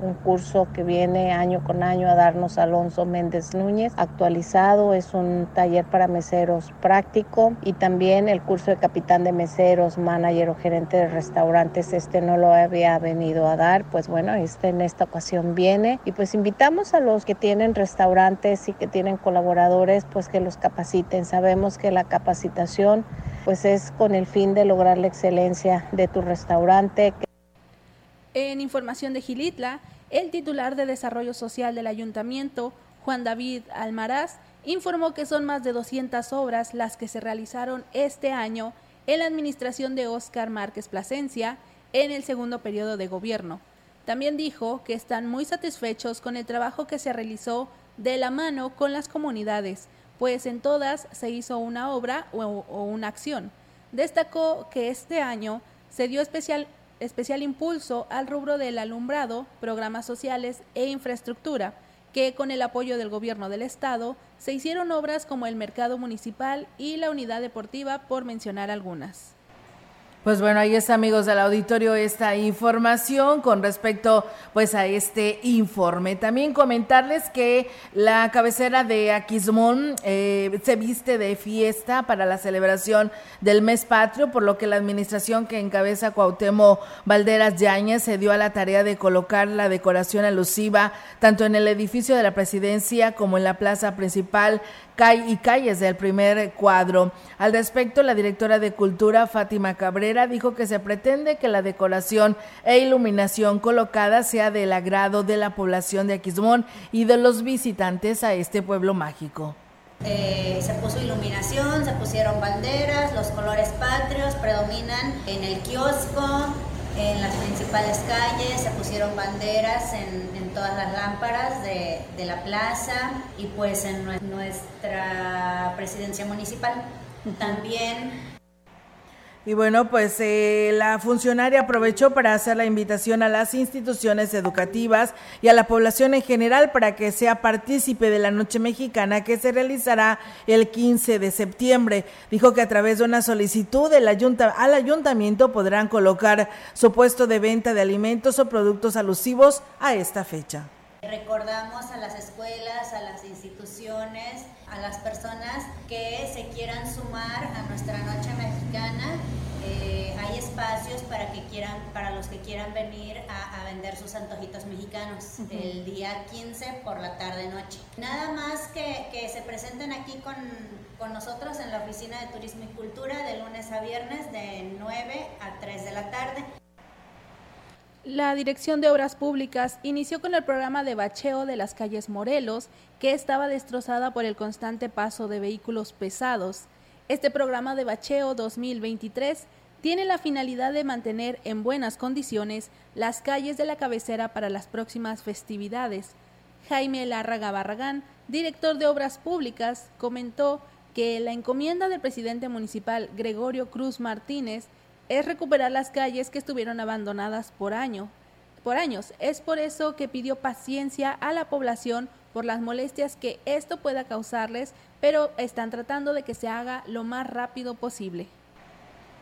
Speaker 21: un curso que viene año con año a darnos Alonso Méndez Núñez, actualizado, es un taller para meseros práctico y también el curso de capitán de meseros, manager o gerente de restaurantes, este no lo había venido a dar, pues bueno, este en esta ocasión viene y pues invitamos a los que tienen restaurantes y que tienen colaboradores, pues que los capaciten. Sabemos que la capacitación pues es con el fin de lograr la excelencia de tu restaurante.
Speaker 3: En información de Gilitla, el titular de Desarrollo Social del Ayuntamiento, Juan David Almaraz, informó que son más de 200 obras las que se realizaron este año en la administración de Óscar Márquez Plasencia en el segundo periodo de gobierno. También dijo que están muy satisfechos con el trabajo que se realizó de la mano con las comunidades, pues en todas se hizo una obra o, o una acción. Destacó que este año se dio especial especial impulso al rubro del alumbrado, programas sociales e infraestructura, que con el apoyo del gobierno del estado se hicieron obras como el mercado municipal y la unidad deportiva, por mencionar algunas.
Speaker 2: Pues bueno, ahí está amigos del auditorio esta información con respecto pues a este informe. También comentarles que la cabecera de Aquismón eh, se viste de fiesta para la celebración del mes patrio, por lo que la administración que encabeza Cuauhtémoc Valderas Yañez se dio a la tarea de colocar la decoración alusiva tanto en el edificio de la presidencia como en la plaza principal y calles del primer cuadro. Al respecto, la directora de Cultura, Fátima Cabrera, dijo que se pretende que la decoración e iluminación colocada sea del agrado de la población de Aquismón y de los visitantes a este pueblo mágico.
Speaker 25: Eh, se puso iluminación, se pusieron banderas, los colores patrios predominan en el kiosco, en las principales calles, se pusieron banderas en, todas las lámparas de, de, la plaza y pues en nuestra presidencia municipal. También
Speaker 2: y bueno, pues eh, la funcionaria aprovechó para hacer la invitación a las instituciones educativas y a la población en general para que sea partícipe de la Noche Mexicana que se realizará el 15 de septiembre. Dijo que a través de una solicitud ayunta al ayuntamiento podrán colocar su puesto de venta de alimentos o productos alusivos a esta fecha.
Speaker 25: Recordamos a las escuelas, a las instituciones, a las personas que se quieran sumar a nuestra Noche Mexicana. Eh, hay espacios para que quieran, para los que quieran venir a, vender sus antojitos mexicanos el día 15 por la tarde noche. Nada más que, que se presenten aquí con, con nosotros en la oficina de Turismo y Cultura de lunes a viernes de 9 a 3 de la tarde.
Speaker 3: La Dirección de Obras Públicas inició con el programa de bacheo de las calles Morelos, que estaba destrozada por el constante paso de vehículos pesados. Este programa de bacheo 2023 tiene la finalidad de mantener en buenas condiciones las calles de la cabecera para las próximas festividades. Jaime Lárraga Barragán, director de Obras Públicas, comentó que la encomienda del presidente municipal Gregorio Cruz Martínez es recuperar las calles que estuvieron abandonadas por año, por años. Es por eso que pidió paciencia a la población por las molestias que esto pueda causarles, pero están tratando de que se haga lo más rápido posible.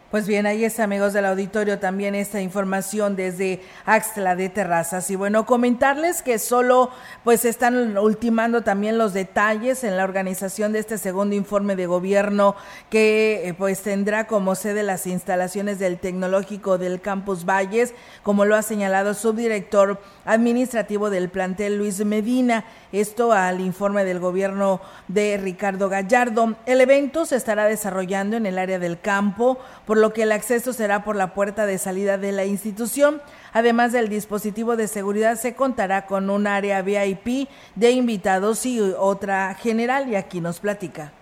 Speaker 2: Pues bien, ahí está, amigos del auditorio, también esta información desde Axtla de Terrazas. Y bueno, comentarles que solo pues están ultimando también los detalles en la organización de este segundo informe de gobierno que eh, pues tendrá como sede las instalaciones del Tecnológico del Campus Valles, como lo ha señalado su director administrativo del plantel Luis Medina. Esto al informe del gobierno de Ricardo Gallardo. El evento se estará desarrollando en el área del campo, por lo que el acceso será por la puerta de salida de la institución. Además del dispositivo de seguridad, se contará con un área VIP de invitados y otra general, y aquí nos platica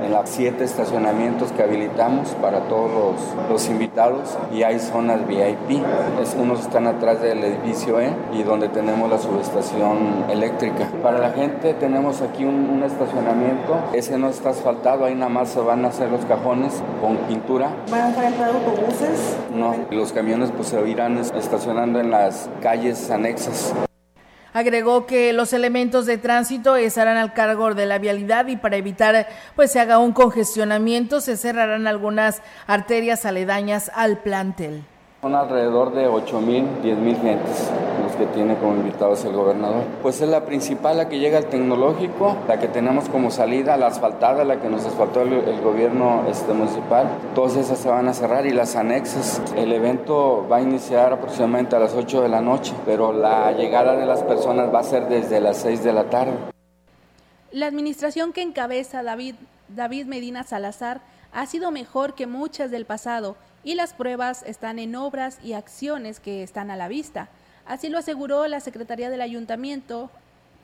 Speaker 7: en los siete estacionamientos que habilitamos para todos los, invitados y hay zonas VIP. Es, unos están atrás del edificio E y donde tenemos la subestación eléctrica. Para la gente tenemos aquí un, estacionamiento, ese no está asfaltado, ahí nada más se van a hacer los cajones con pintura.
Speaker 26: ¿Van a estar entrando autobuses?
Speaker 7: No, los camiones pues se irán estacionando en las calles anexas.
Speaker 2: Agregó que los elementos de tránsito estarán al cargo de la vialidad y para evitar pues se haga un congestionamiento se cerrarán algunas arterias aledañas al plantel.
Speaker 7: Son alrededor de 8 mil, 10 mil gentes pues, que tiene como invitados el gobernador. Pues es la principal, la que llega al tecnológico, la que tenemos como salida, la asfaltada, la que nos asfaltó el, el gobierno este, municipal. Todas esas se van a cerrar y las anexas. El evento va a iniciar aproximadamente a las 8 de la noche, pero la llegada de las personas va a ser desde las 6 de la tarde.
Speaker 3: La administración que encabeza David, David Medina Salazar ha sido mejor que muchas del pasado y las pruebas están en obras y acciones que están a la vista. Así lo aseguró la Secretaría del Ayuntamiento,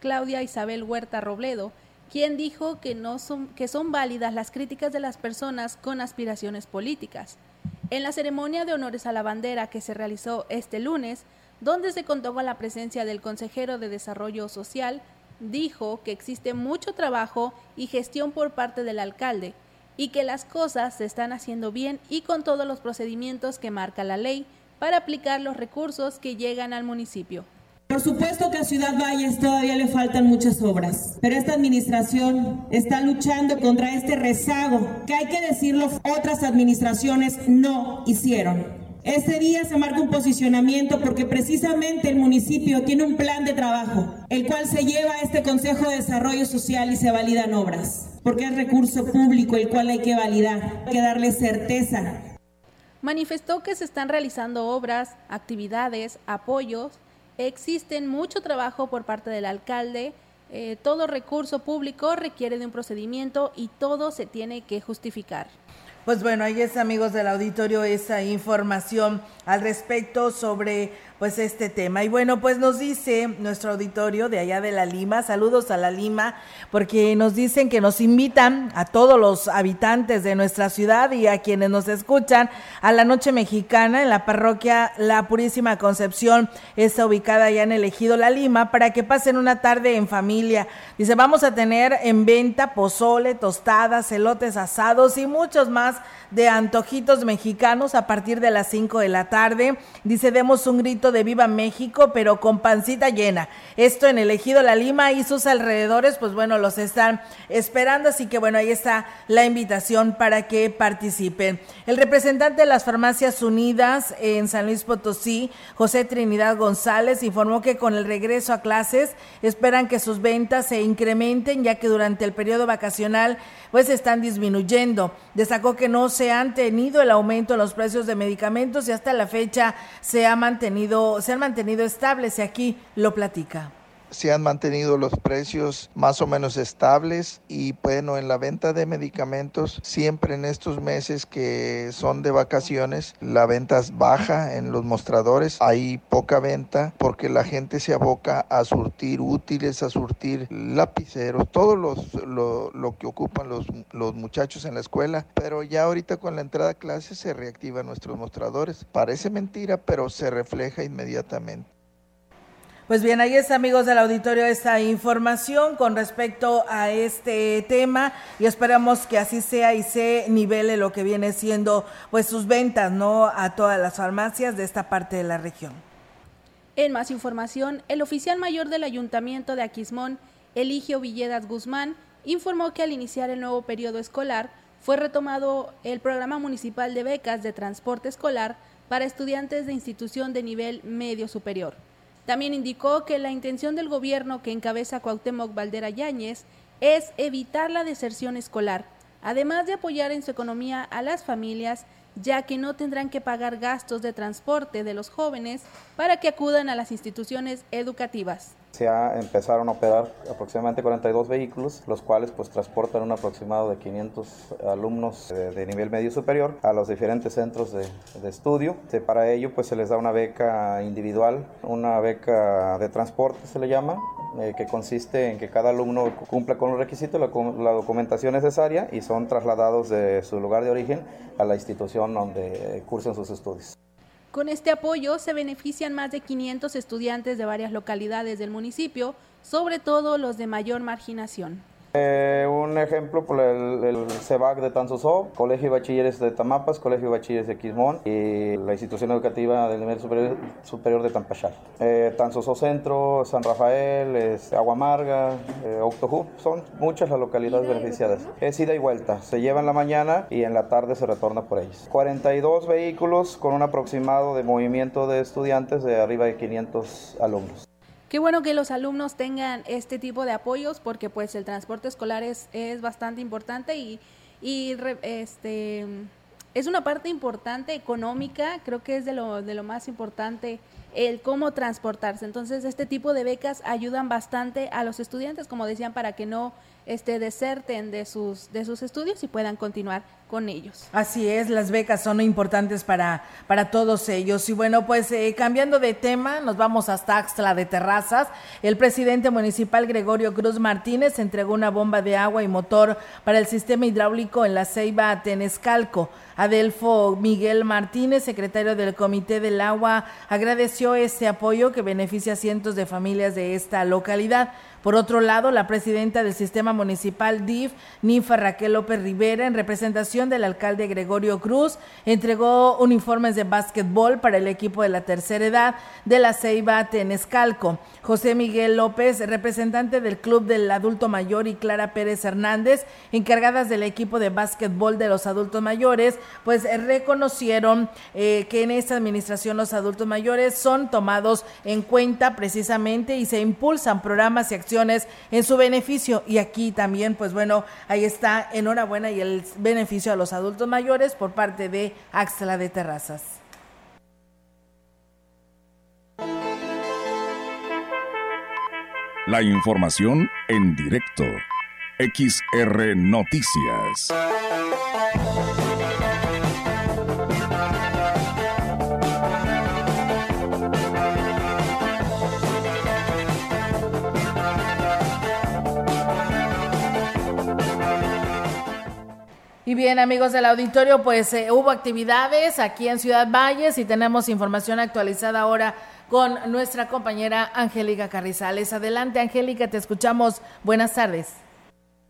Speaker 3: Claudia Isabel Huerta Robledo, quien dijo que, no son, son válidas las críticas de las personas con aspiraciones políticas. En la ceremonia de honores a la bandera que se realizó este lunes, donde se contó con la presencia del consejero de Desarrollo Social, dijo que existe mucho trabajo y gestión por parte del alcalde, y que las cosas se están haciendo bien y con todos los procedimientos que marca la ley para aplicar los recursos que llegan al municipio.
Speaker 27: Por supuesto que a Ciudad Valles todavía le faltan muchas obras, pero esta administración está luchando contra este rezago que hay que decirlo, otras administraciones no hicieron. Este día se marca un posicionamiento porque precisamente el municipio tiene un plan de trabajo, el cual se lleva a este Consejo de Desarrollo Social y se validan obras, porque es recurso público el cual hay que validar, hay que darle certeza.
Speaker 3: Manifestó que se están realizando obras, actividades, apoyos, existen mucho trabajo por parte del alcalde, eh, todo recurso público requiere de un procedimiento y todo se tiene que justificar.
Speaker 2: Pues bueno, ahí es amigos del auditorio esa información al respecto sobre pues este tema. Y bueno, pues nos dice nuestro auditorio de allá de la Lima, saludos a la Lima, porque nos dicen que nos invitan a todos los habitantes de nuestra ciudad y a quienes nos escuchan a la noche mexicana en la parroquia La Purísima Concepción, está ubicada allá en el Ejido La Lima, para que pasen una tarde en familia. Dice, vamos a tener en venta pozole, tostadas, elotes asados y muchos más de antojitos mexicanos a partir de las 5 de la tarde. Dice, demos un grito de Viva México, pero con pancita llena. Esto en el Ejido La Lima y sus alrededores, pues bueno, los están esperando, así que bueno, ahí está la invitación para que participen. El representante de las Farmacias Unidas en San Luis Potosí, José Trinidad González, informó que con el regreso a clases esperan que sus ventas se incrementen, ya que durante el periodo vacacional pues están disminuyendo. Destacó que no se han tenido el aumento en los precios de medicamentos y hasta la fecha se ha mantenido, se han mantenido estables y aquí lo platica
Speaker 28: se han mantenido los precios más o menos estables y bueno, en la venta de medicamentos, siempre en estos meses que son de vacaciones, la venta es baja en los mostradores, hay poca venta porque la gente se aboca a surtir útiles, a surtir lapiceros, todo los, lo, lo que ocupan los, los muchachos en la escuela, pero ya ahorita con la entrada a clases se reactivan nuestros mostradores. Parece mentira, pero se refleja inmediatamente.
Speaker 2: Pues bien, ahí está, amigos del auditorio, esta información con respecto a este tema y esperamos que así sea y se nivele lo que viene siendo pues sus ventas, ¿no? A todas las farmacias de esta parte de la región.
Speaker 3: En más información, el oficial mayor del Ayuntamiento de Aquismón, Eligio Villedas Guzmán, informó que al iniciar el nuevo periodo escolar fue retomado el programa municipal de becas de transporte escolar para estudiantes de institución de nivel medio superior. También indicó que la intención del gobierno que encabeza Cuauhtémoc Valdera Yáñez es evitar la deserción escolar, además de apoyar en su economía a las familias, ya que no tendrán que pagar gastos de transporte de los jóvenes para que acudan a las instituciones educativas.
Speaker 29: Se empezaron a operar aproximadamente 42 vehículos, los cuales pues transportan un aproximado de 500 alumnos de, nivel medio superior a los diferentes centros de, estudio. para ello pues se les da una beca individual, una beca de transporte se le llama, eh, que consiste en que cada alumno cumpla con los requisitos, la, la, documentación necesaria y son trasladados de su lugar de origen a la institución donde cursan sus estudios.
Speaker 3: Con este apoyo se benefician más de 500 estudiantes de varias localidades del municipio, sobre todo los de mayor marginación.
Speaker 29: Eh, un ejemplo, por el, el CEBAC de Tanzosó, Colegio de Bachilleres de Tamapas, Colegio de Bachilleres de Quismón y la institución educativa del nivel superior, superior de Tampachal. Eh, Tanzosó Centro, San Rafael, es Aguamarga, eh, Octojú, son muchas las localidades beneficiadas. Es ida y vuelta, se lleva en la mañana y en la tarde se retorna por ellos. 42 vehículos con un aproximado de movimiento de estudiantes de arriba de 500 alumnos.
Speaker 3: Qué bueno que los alumnos tengan este tipo de apoyos porque pues el transporte escolar es, es bastante importante y, y este es una parte importante económica, creo que es de lo, de lo más importante el cómo transportarse. Entonces, este tipo de becas ayudan bastante a los estudiantes, como decían, para que no este, deserten de sus, de sus estudios y puedan continuar con ellos.
Speaker 2: Así es, las becas son importantes para, para todos ellos. Y bueno, pues eh, cambiando de tema, nos vamos hasta Axtla de Terrazas. El presidente municipal Gregorio Cruz Martínez entregó una bomba de agua y motor para el sistema hidráulico en la Ceiba Tenescalco. Adelfo Miguel Martínez, secretario del Comité del Agua, agradeció este apoyo que beneficia a cientos de familias de esta localidad. Por otro lado, la presidenta del sistema municipal DIF, Ninfa Raquel López Rivera, en representación del alcalde Gregorio Cruz, entregó uniformes de básquetbol para el equipo de la tercera edad de la Ceiba Tenescalco. José Miguel López, representante del Club del Adulto Mayor, y Clara Pérez Hernández, encargadas del equipo de básquetbol de los adultos mayores, pues reconocieron eh, que en esta administración los adultos mayores son tomados en cuenta precisamente y se impulsan programas y acciones en su beneficio. Y aquí también, pues bueno, ahí está, enhorabuena y el beneficio a los adultos mayores por parte de Axla de Terrazas.
Speaker 1: La información en directo. XR Noticias.
Speaker 2: Y bien, amigos del auditorio, pues eh, hubo actividades aquí en Ciudad Valles y tenemos información actualizada ahora con nuestra compañera Angélica Carrizales. Adelante, Angélica, te escuchamos. Buenas tardes.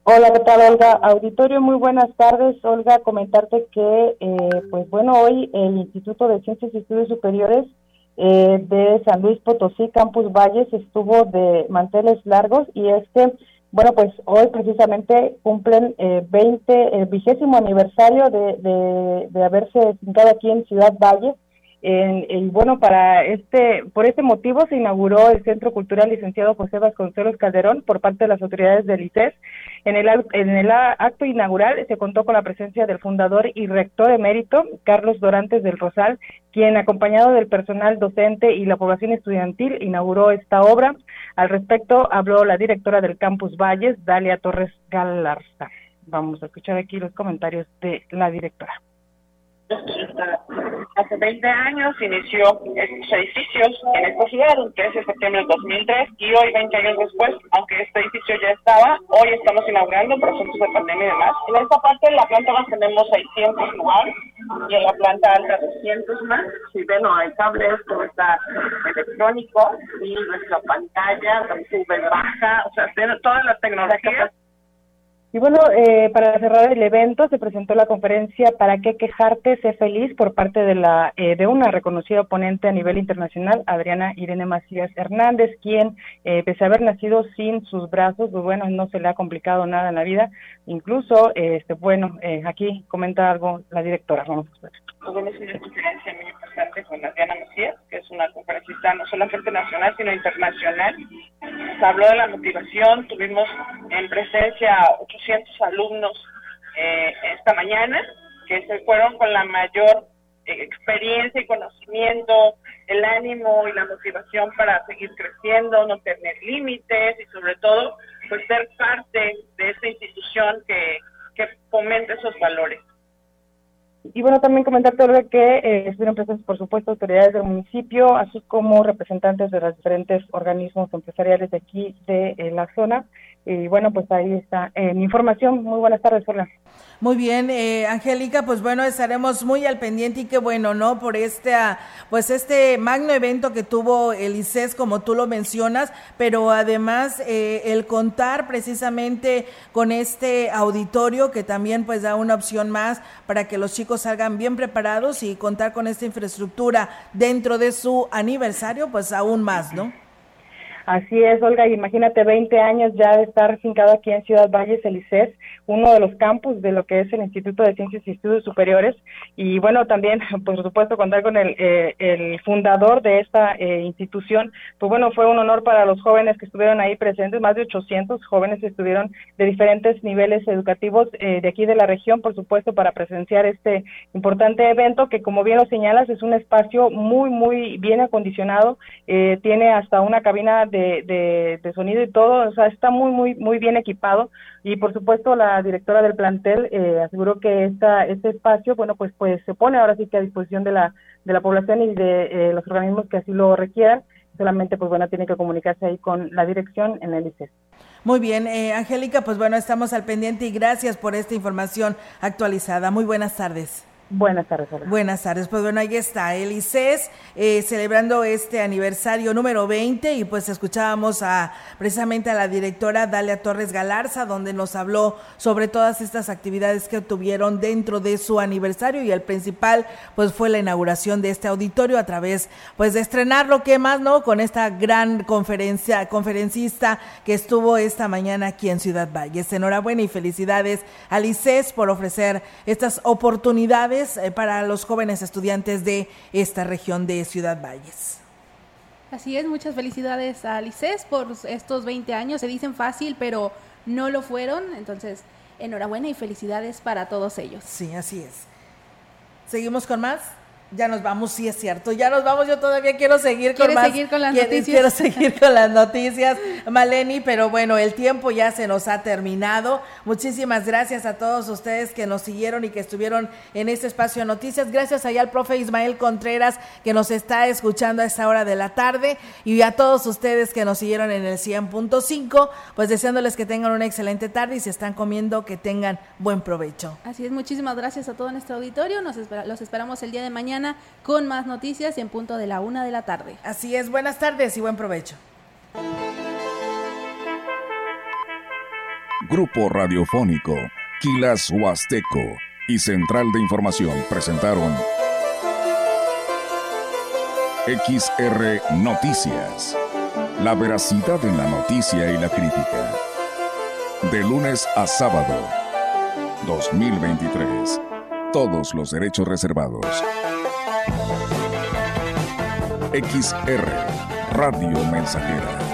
Speaker 30: Hola, ¿qué tal, Olga? Auditorio, muy buenas tardes. Olga, comentarte que, eh, pues bueno, hoy el Instituto de Ciencias y Estudios Superiores eh, de San Luis Potosí, Campus Valles, estuvo de manteles largos y es que bueno, pues hoy precisamente cumplen eh, 20, el vigésimo aniversario de, de, de haberse sentado aquí en Ciudad Valle. Y bueno, para este, por este motivo se inauguró el Centro Cultural Licenciado José Vasconcelos Calderón por parte de las autoridades del ICES. En el, en el acto inaugural se contó con la presencia del fundador y rector emérito, Carlos Dorantes del Rosal, quien acompañado del personal docente y la población estudiantil inauguró esta obra. Al respecto habló la directora del Campus Valles, Dalia Torres Galarza. Vamos a escuchar aquí los comentarios de la directora.
Speaker 31: Hace 20 años inició estos edificios en esta ciudad, un 13 de septiembre del 2003, y hoy, 20 años después, aunque este edificio ya estaba, hoy estamos inaugurando asuntos de pandemia y demás. En esta parte de la planta baja tenemos 600 lugares y en la planta alta 200 más. Si ven, no hay cables, todo está electrónico y nuestra pantalla sube baja, o sea, toda la tecnología
Speaker 30: y bueno, eh, para cerrar el evento se presentó la conferencia ¿Para qué quejarte? Sé feliz por parte de la eh, de una reconocida oponente a nivel internacional, Adriana Irene Macías Hernández, quien, eh, pese a haber nacido sin sus brazos, pues bueno, no se le ha complicado nada en la vida. Incluso, este bueno, aquí comenta algo la directora. Vamos a ver.
Speaker 31: Tuvimos una conferencia muy importante con Adriana Macías, que es una conferencista no solamente nacional, sino internacional. Se habló de la motivación, tuvimos en presencia 800 alumnos eh, esta mañana, que se fueron con la mayor eh, experiencia y conocimiento, el ánimo y la motivación para seguir creciendo, no tener límites y sobre todo, pues ser parte de esta institución que, que fomenta esos valores.
Speaker 30: Y bueno, también comentarte que eh, estuvieron presentes, por supuesto, autoridades del municipio, así como representantes de los diferentes organismos empresariales de aquí, de eh, la zona. Y bueno, pues ahí está eh, mi información. Muy buenas tardes, Hola.
Speaker 2: Muy bien, eh, Angélica, pues bueno, estaremos muy al pendiente y qué bueno, ¿no? Por este, ah, pues este magno evento que tuvo el ICES, como tú lo mencionas, pero además eh, el contar precisamente con este auditorio que también pues da una opción más para que los chicos salgan bien preparados y contar con esta infraestructura dentro de su aniversario, pues aún más, ¿no?
Speaker 30: Así es, Olga, imagínate 20 años ya de estar fincado aquí en Ciudad Valles, el ICES, uno de los campus de lo que es el Instituto de Ciencias y Estudios Superiores. Y bueno, también, [LAUGHS] por supuesto, contar con el, eh, fundador de esta eh, institución. Pues bueno, fue un honor para los jóvenes que estuvieron ahí presentes, más de 800 jóvenes estuvieron de diferentes niveles educativos eh, de aquí de la región, por supuesto, para presenciar este importante evento que, como bien lo señalas, es un espacio muy, muy bien acondicionado. tiene hasta una cabina de de, sonido y todo, o sea, está muy, muy, muy bien equipado y por supuesto la directora del plantel eh, aseguró que esta, este espacio, bueno, pues, pues se pone ahora sí que a disposición de la, de la población y de eh, los organismos que así lo requieran, solamente pues bueno, tiene que comunicarse ahí con la dirección en el ICES.
Speaker 2: Muy bien, eh, Angélica, pues bueno, estamos al pendiente y gracias por esta información actualizada. Muy buenas tardes.
Speaker 30: Buenas tardes.
Speaker 2: Buenas tardes. Pues bueno, ahí está el ICES eh, celebrando este aniversario número 20 y pues escuchábamos a precisamente a la directora Dalia Torres Galarza donde nos habló sobre todas estas actividades que tuvieron dentro de su aniversario y el principal pues fue la inauguración de este auditorio a través pues de estrenar lo que más, ¿no? Con esta gran conferencia, conferencista que estuvo esta mañana aquí en Ciudad Valles. Enhorabuena y felicidades al ICES por ofrecer estas oportunidades eh, para los jóvenes estudiantes de esta región de Ciudad Valles.
Speaker 3: Así es, muchas felicidades a Lices por estos 20 años. Se dicen fácil, pero no lo fueron. Entonces, enhorabuena y felicidades para todos ellos.
Speaker 2: Sí, así es. ¿Seguimos con más? Ya nos vamos, sí es cierto. Ya nos vamos. Yo todavía quiero seguir con más.
Speaker 3: seguir con las noticias?
Speaker 2: Quiero seguir con las [LAUGHS] noticias, Maleni, pero bueno, el tiempo ya se nos ha terminado. Muchísimas gracias a todos ustedes que nos siguieron y que estuvieron en este espacio de noticias. Gracias allá al profe Ismael Contreras que nos está escuchando a esta hora de la tarde y a todos ustedes que nos siguieron en el 100.5, pues deseándoles que tengan una excelente tarde y si están comiendo que tengan buen provecho.
Speaker 3: Así es, muchísimas gracias a todo nuestro auditorio. Nos los esperamos el día de mañana con más noticias en punto de la una de la tarde.
Speaker 2: Así es, buenas tardes y buen provecho.
Speaker 1: Grupo Radiofónico, Quilas Huasteco y Central de Información presentaron XR Noticias. La veracidad en la noticia y la crítica. De lunes a sábado, 2023. Todos los derechos reservados. XR Radio Mensajera